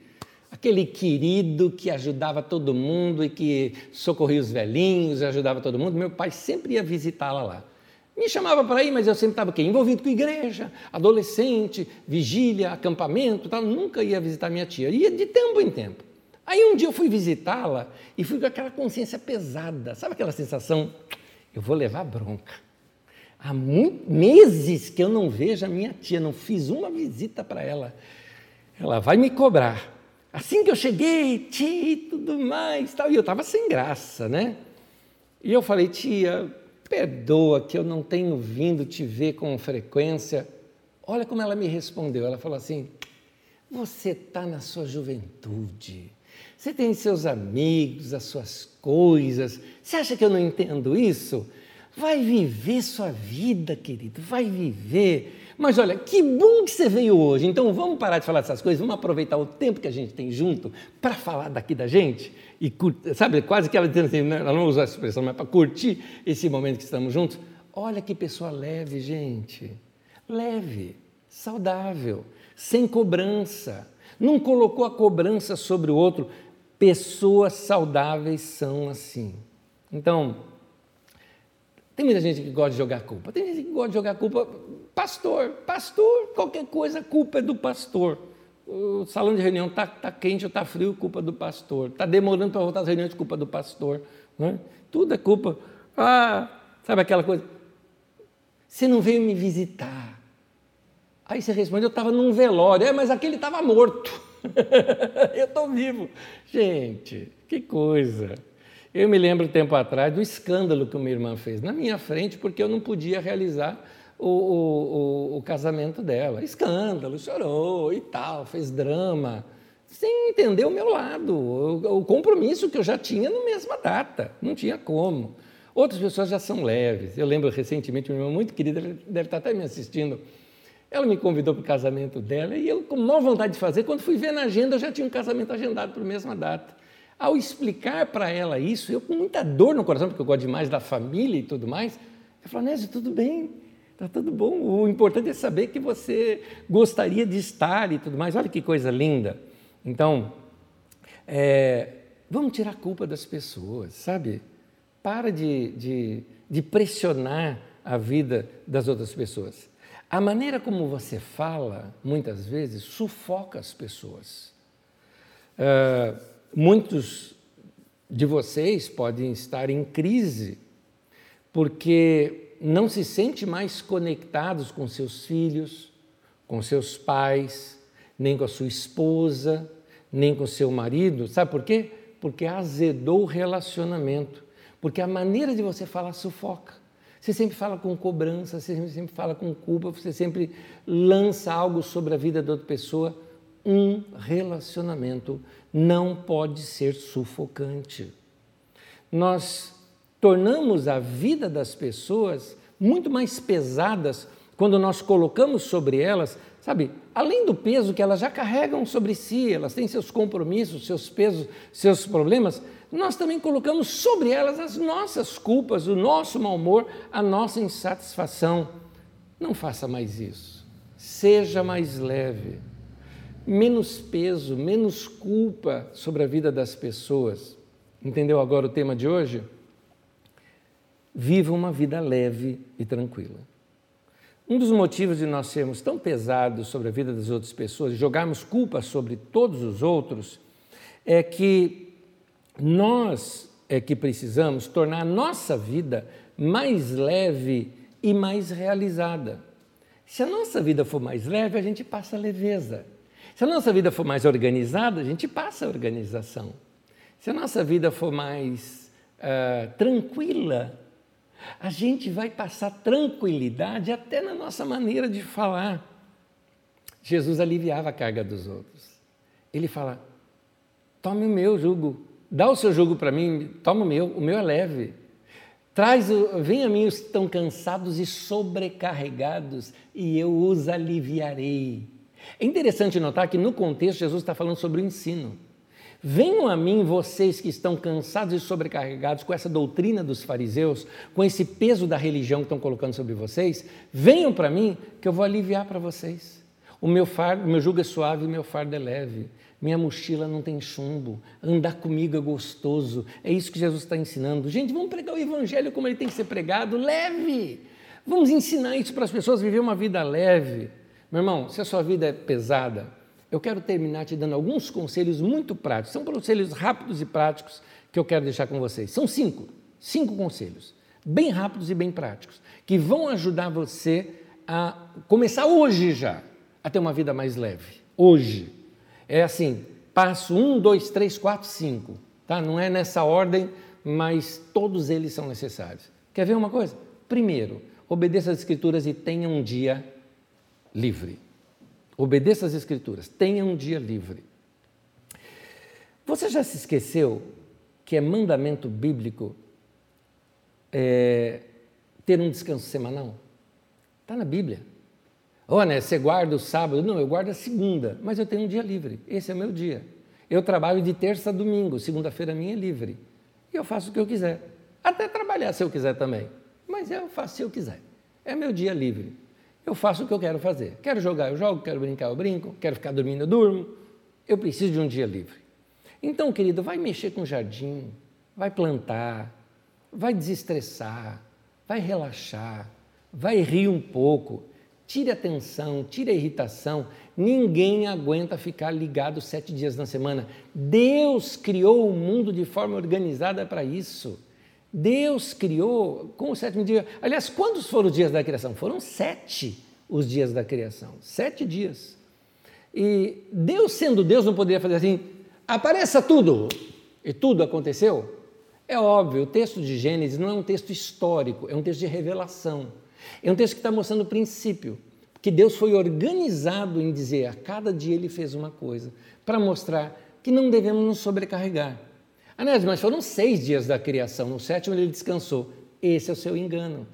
[SPEAKER 1] aquele querido que ajudava todo mundo e que socorria os velhinhos, ajudava todo mundo. Meu pai sempre ia visitá-la lá. Me chamava para ir, mas eu sempre estava envolvido com igreja, adolescente, vigília, acampamento, tal. nunca ia visitar minha tia. Ia de tempo em tempo. Aí um dia eu fui visitá-la e fui com aquela consciência pesada, sabe aquela sensação? Eu vou levar bronca. Há meses que eu não vejo a minha tia, não fiz uma visita para ela. Ela vai me cobrar. Assim que eu cheguei, tia e tudo mais, tal, e eu estava sem graça, né? E eu falei, tia, perdoa que eu não tenho vindo te ver com frequência. Olha como ela me respondeu. Ela falou assim: Você está na sua juventude, você tem seus amigos, as suas coisas. Você acha que eu não entendo isso? Vai viver sua vida, querido, vai viver. Mas olha, que bom que você veio hoje. Então vamos parar de falar dessas coisas, vamos aproveitar o tempo que a gente tem junto para falar daqui da gente e sabe, quase que ela assim, ela não usou essa expressão, mas para curtir esse momento que estamos juntos. Olha que pessoa leve, gente. Leve, saudável, sem cobrança. Não colocou a cobrança sobre o outro. Pessoas saudáveis são assim. Então, tem muita gente que gosta de jogar culpa. Tem gente que gosta de jogar culpa. Pastor, pastor, qualquer coisa, culpa é do pastor. O salão de reunião está tá quente ou está frio, culpa do pastor. Está demorando para voltar às reuniões, culpa do pastor. Né? Tudo é culpa. Ah, sabe aquela coisa? Você não veio me visitar. Aí você responde, eu estava num velório. É, mas aquele estava morto. eu estou vivo. Gente, que coisa. Eu me lembro tempo atrás do escândalo que uma irmã fez na minha frente, porque eu não podia realizar o, o, o, casamento dela. Escândalo, chorou e tal, fez drama, sem entender o meu lado, o, o compromisso que eu já tinha na mesma data, não tinha como. Outras pessoas já são leves. Eu lembro recentemente, uma irmã muito querida, deve estar até me assistindo, ela me convidou para o casamento dela e eu, com maior vontade de fazer, quando fui ver na agenda, eu já tinha um casamento agendado para a mesma data. Ao explicar para ela isso, eu com muita dor no coração, porque eu gosto demais da família e tudo mais, eu falei, Nésio, tudo bem, está tudo bom. O importante é saber que você gostaria de estar e tudo mais. Olha que coisa linda. Então, é, vamos tirar a culpa das pessoas, sabe? Para de, de, de pressionar a vida das outras pessoas. A maneira como você fala, muitas vezes, sufoca as pessoas. Uh, Muitos de vocês podem estar em crise porque não se sente mais conectados com seus filhos, com seus pais, nem com a sua esposa, nem com seu marido. Sabe por quê? Porque azedou o relacionamento. Porque a maneira de você falar sufoca. Você sempre fala com cobrança, você sempre fala com culpa, você sempre lança algo sobre a vida da outra pessoa. Um relacionamento não pode ser sufocante. Nós tornamos a vida das pessoas muito mais pesadas quando nós colocamos sobre elas, sabe, além do peso que elas já carregam sobre si, elas têm seus compromissos, seus pesos, seus problemas, nós também colocamos sobre elas as nossas culpas, o nosso mau humor, a nossa insatisfação. Não faça mais isso. Seja mais leve menos peso, menos culpa sobre a vida das pessoas. Entendeu agora o tema de hoje? Viva uma vida leve e tranquila. Um dos motivos de nós sermos tão pesados sobre a vida das outras pessoas, jogarmos culpa sobre todos os outros, é que nós é que precisamos tornar a nossa vida mais leve e mais realizada. Se a nossa vida for mais leve, a gente passa leveza. Se a nossa vida for mais organizada, a gente passa organização. Se a nossa vida for mais uh, tranquila, a gente vai passar tranquilidade até na nossa maneira de falar. Jesus aliviava a carga dos outros. ele fala: tome o meu jugo, dá o seu jugo para mim, toma o meu, o meu é leve. Traz, vem a mim os que estão cansados e sobrecarregados, e eu os aliviarei. É interessante notar que no contexto Jesus está falando sobre o ensino. Venham a mim vocês que estão cansados e sobrecarregados com essa doutrina dos fariseus, com esse peso da religião que estão colocando sobre vocês. Venham para mim que eu vou aliviar para vocês. O meu fardo, meu jugo é suave o meu fardo é leve. Minha mochila não tem chumbo. Andar comigo é gostoso. É isso que Jesus está ensinando. Gente, vamos pregar o evangelho como ele tem que ser pregado, leve. Vamos ensinar isso para as pessoas viver uma vida leve. Meu irmão, se a sua vida é pesada, eu quero terminar te dando alguns conselhos muito práticos. São conselhos rápidos e práticos que eu quero deixar com vocês. São cinco, cinco conselhos, bem rápidos e bem práticos, que vão ajudar você a começar hoje já a ter uma vida mais leve. Hoje. É assim, passo um, dois, três, quatro, cinco. Tá? Não é nessa ordem, mas todos eles são necessários. Quer ver uma coisa? Primeiro, obedeça às Escrituras e tenha um dia livre. Obedeça às Escrituras, tenha um dia livre. Você já se esqueceu que é mandamento bíblico é, ter um descanso semanal? Está na Bíblia. Olha, né, você guarda o sábado? Não, eu guardo a segunda, mas eu tenho um dia livre. Esse é o meu dia. Eu trabalho de terça a domingo, segunda-feira minha é livre. E eu faço o que eu quiser. Até trabalhar se eu quiser também. Mas eu faço se eu quiser. É meu dia livre eu faço o que eu quero fazer. Quero jogar, eu jogo, quero brincar, eu brinco, quero ficar dormindo, eu durmo. Eu preciso de um dia livre. Então, querido, vai mexer com o jardim, vai plantar, vai desestressar, vai relaxar, vai rir um pouco, tire a tensão, tire a irritação. Ninguém aguenta ficar ligado sete dias na semana. Deus criou o mundo de forma organizada para isso. Deus criou com o sétimo dia. Aliás, quantos foram os dias da criação? Foram sete os dias da criação. Sete dias. E Deus, sendo Deus, não poderia fazer assim: apareça tudo. E tudo aconteceu. É óbvio, o texto de Gênesis não é um texto histórico, é um texto de revelação. É um texto que está mostrando o princípio. Que Deus foi organizado em dizer a cada dia ele fez uma coisa, para mostrar que não devemos nos sobrecarregar. Anésio, mas foram seis dias da criação, no sétimo ele descansou. Esse é o seu engano.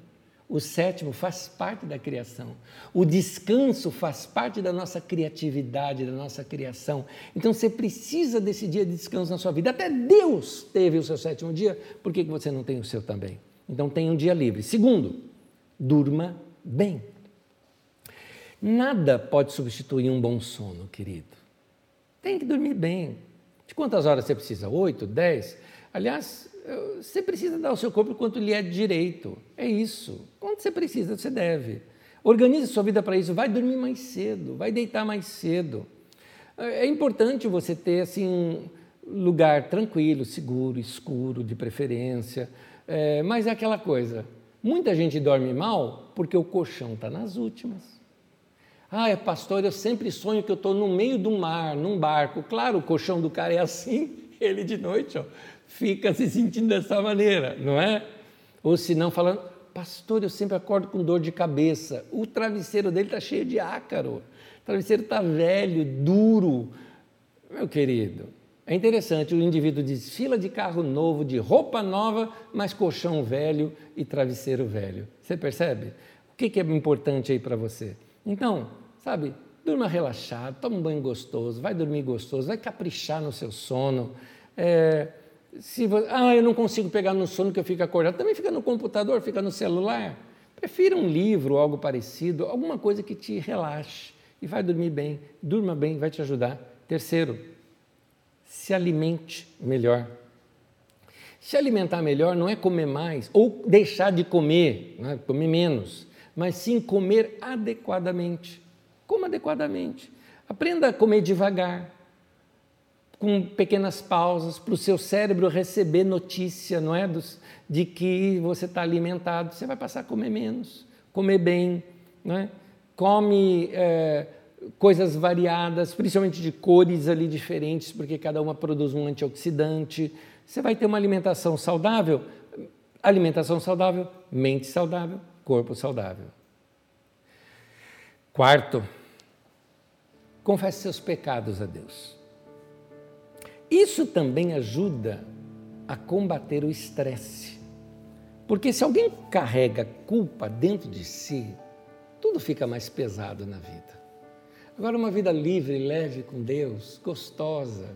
[SPEAKER 1] O sétimo faz parte da criação. O descanso faz parte da nossa criatividade, da nossa criação. Então você precisa desse dia de descanso na sua vida. Até Deus teve o seu sétimo dia, por que você não tem o seu também? Então tenha um dia livre. Segundo, durma bem. Nada pode substituir um bom sono, querido. Tem que dormir bem. De quantas horas você precisa? Oito, dez? Aliás, você precisa dar ao seu corpo quanto lhe é direito. É isso. Quanto você precisa, você deve. Organize sua vida para isso. Vai dormir mais cedo, vai deitar mais cedo. É importante você ter assim um lugar tranquilo, seguro, escuro, de preferência. É, mas é aquela coisa. Muita gente dorme mal porque o colchão está nas últimas. Ah, é pastor, eu sempre sonho que eu estou no meio do mar, num barco. Claro, o colchão do cara é assim, ele de noite ó, fica se sentindo dessa maneira, não é? Ou se não, falando, pastor, eu sempre acordo com dor de cabeça. O travesseiro dele está cheio de ácaro. O travesseiro está velho, duro. Meu querido, é interessante, o indivíduo desfila de carro novo, de roupa nova, mas colchão velho e travesseiro velho. Você percebe? O que é importante aí para você? Então, sabe? Durma relaxado, toma um banho gostoso, vai dormir gostoso, vai caprichar no seu sono. É, se você, ah, eu não consigo pegar no sono que eu fico acordado, também fica no computador, fica no celular. Prefira um livro, algo parecido, alguma coisa que te relaxe e vai dormir bem. Durma bem, vai te ajudar. Terceiro, se alimente melhor. Se alimentar melhor não é comer mais ou deixar de comer, é? comer menos, mas sim comer adequadamente. Coma adequadamente. Aprenda a comer devagar, com pequenas pausas, para o seu cérebro receber notícia, não é? Dos, de que você está alimentado. Você vai passar a comer menos, comer bem, não é? Come é, coisas variadas, principalmente de cores ali diferentes, porque cada uma produz um antioxidante. Você vai ter uma alimentação saudável. Alimentação saudável, mente saudável, corpo saudável. Quarto, Confesse seus pecados a Deus. Isso também ajuda a combater o estresse. Porque se alguém carrega culpa dentro de si, tudo fica mais pesado na vida. Agora, uma vida livre, leve com Deus, gostosa,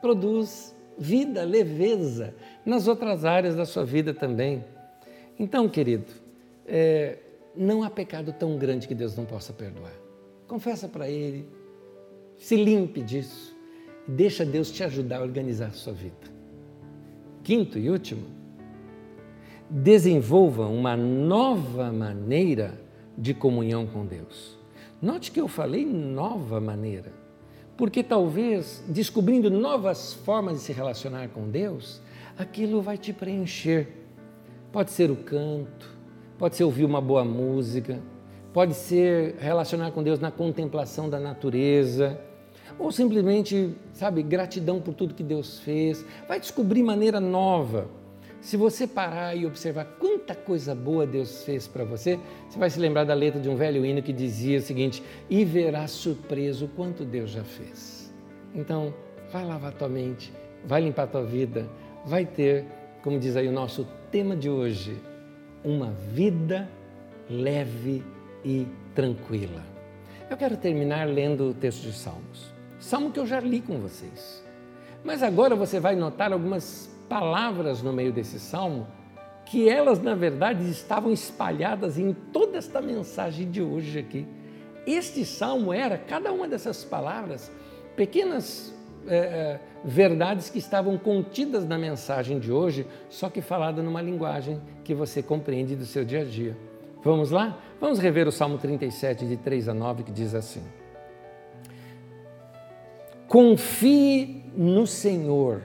[SPEAKER 1] produz vida, leveza nas outras áreas da sua vida também. Então, querido, é, não há pecado tão grande que Deus não possa perdoar. Confessa para Ele, se limpe disso, deixa Deus te ajudar a organizar a sua vida. Quinto e último, desenvolva uma nova maneira de comunhão com Deus. Note que eu falei nova maneira, porque talvez descobrindo novas formas de se relacionar com Deus, aquilo vai te preencher. Pode ser o canto, pode ser ouvir uma boa música, pode ser relacionar com Deus na contemplação da natureza, ou simplesmente, sabe, gratidão por tudo que Deus fez. Vai descobrir maneira nova se você parar e observar quanta coisa boa Deus fez para você, você vai se lembrar da letra de um velho hino que dizia o seguinte: e verás surpreso quanto Deus já fez. Então, vai lavar tua mente, vai limpar tua vida, vai ter, como diz aí o nosso tema de hoje, uma vida leve e tranquila. Eu quero terminar lendo o texto de Salmos. Salmo que eu já li com vocês. Mas agora você vai notar algumas palavras no meio desse salmo que elas, na verdade, estavam espalhadas em toda esta mensagem de hoje aqui. Este salmo era, cada uma dessas palavras, pequenas é, verdades que estavam contidas na mensagem de hoje, só que falada numa linguagem que você compreende do seu dia a dia. Vamos lá? Vamos rever o Salmo 37, de 3 a 9, que diz assim: Confie no Senhor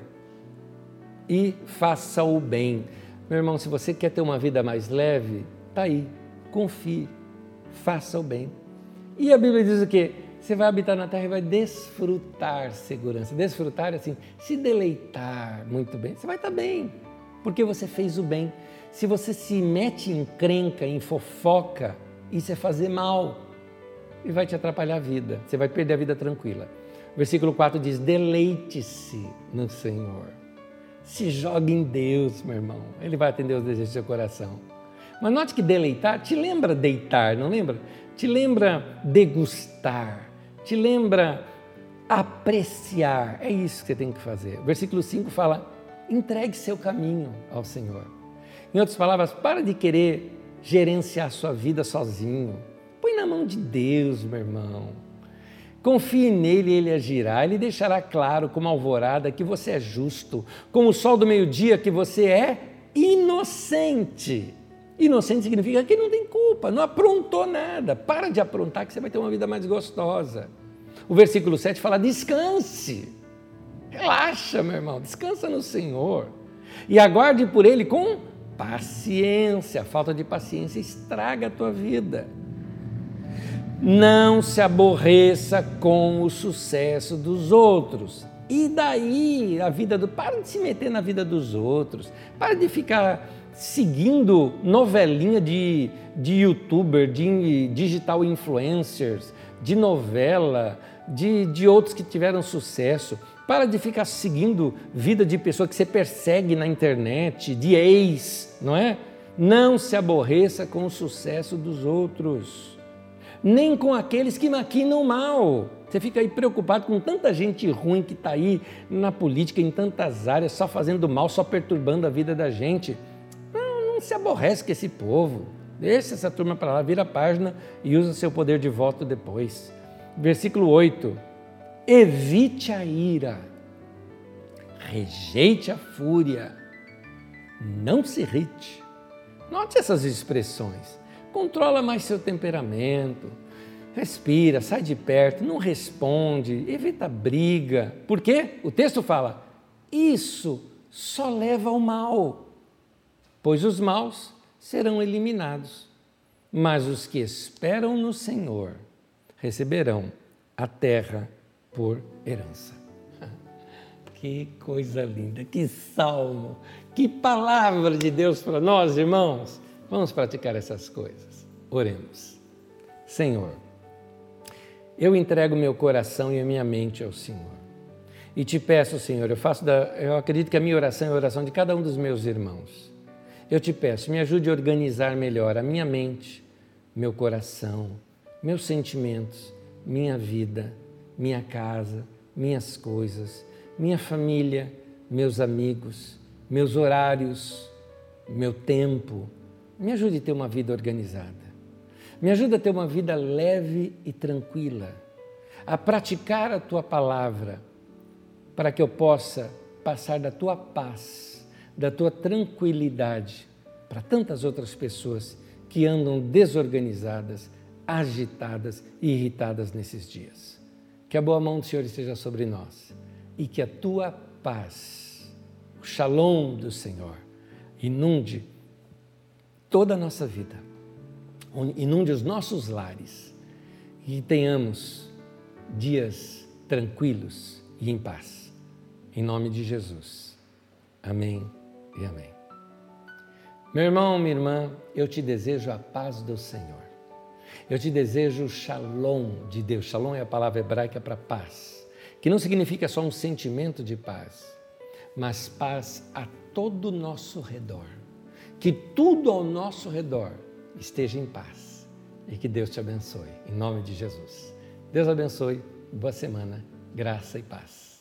[SPEAKER 1] e faça o bem. Meu irmão, se você quer ter uma vida mais leve, tá aí, confie, faça o bem. E a Bíblia diz o quê? Você vai habitar na terra e vai desfrutar segurança. Desfrutar é assim, se deleitar muito bem. Você vai estar tá bem, porque você fez o bem. Se você se mete em crenca, em fofoca, isso é fazer mal e vai te atrapalhar a vida. Você vai perder a vida tranquila. Versículo 4 diz: Deleite-se no Senhor se joga em Deus, meu irmão. Ele vai atender os desejos do seu coração. Mas note que deleitar te lembra deitar, não lembra? Te lembra degustar, te lembra apreciar. É isso que você tem que fazer. Versículo 5 fala: entregue seu caminho ao Senhor. Em outras palavras, para de querer gerenciar sua vida sozinho. Põe na mão de Deus, meu irmão. Confie nele, ele agirá, ele deixará claro como alvorada que você é justo, como o sol do meio-dia que você é inocente. Inocente significa que não tem culpa, não aprontou nada. Para de aprontar que você vai ter uma vida mais gostosa. O versículo 7 fala: descanse. Relaxa, meu irmão, descansa no Senhor. E aguarde por Ele com paciência. A falta de paciência estraga a tua vida. Não se aborreça com o sucesso dos outros. E daí a vida do. Para de se meter na vida dos outros. Para de ficar seguindo novelinha de, de youtuber, de digital influencers, de novela, de, de outros que tiveram sucesso. Para de ficar seguindo vida de pessoa que você persegue na internet, de ex, não é? Não se aborreça com o sucesso dos outros nem com aqueles que maquinam mal. Você fica aí preocupado com tanta gente ruim que está aí na política, em tantas áreas, só fazendo mal, só perturbando a vida da gente. Não, não se aborrece com esse povo. Deixa essa turma para lá, vira a página e usa seu poder de voto depois. Versículo 8. Evite a ira, rejeite a fúria, não se irrite. Note essas expressões. Controla mais seu temperamento. Respira, sai de perto, não responde, evita briga. Por quê? O texto fala: isso só leva ao mal, pois os maus serão eliminados, mas os que esperam no Senhor receberão a terra por herança. Que coisa linda, que salmo, que palavra de Deus para nós, irmãos. Vamos praticar essas coisas. Oremos. Senhor, eu entrego meu coração e a minha mente ao Senhor. E te peço, Senhor, eu faço da, eu acredito que a minha oração é a oração de cada um dos meus irmãos. Eu te peço, me ajude a organizar melhor a minha mente, meu coração, meus sentimentos, minha vida, minha casa, minhas coisas, minha família, meus amigos, meus horários, meu tempo. Me ajude a ter uma vida organizada. Me ajude a ter uma vida leve e tranquila, a praticar a tua palavra para que eu possa passar da tua paz, da tua tranquilidade para tantas outras pessoas que andam desorganizadas, agitadas e irritadas nesses dias. Que a boa mão do Senhor esteja sobre nós e que a tua paz, o shalom do Senhor, inunde toda a nossa vida, inunde os nossos lares e tenhamos dias tranquilos e em paz. Em nome de Jesus. Amém e amém. Meu irmão, minha irmã, eu te desejo a paz do Senhor. Eu te desejo o shalom de Deus. Shalom é a palavra hebraica para paz, que não significa só um sentimento de paz, mas paz a todo o nosso redor. Que tudo ao nosso redor esteja em paz. E que Deus te abençoe, em nome de Jesus. Deus abençoe, boa semana, graça e paz.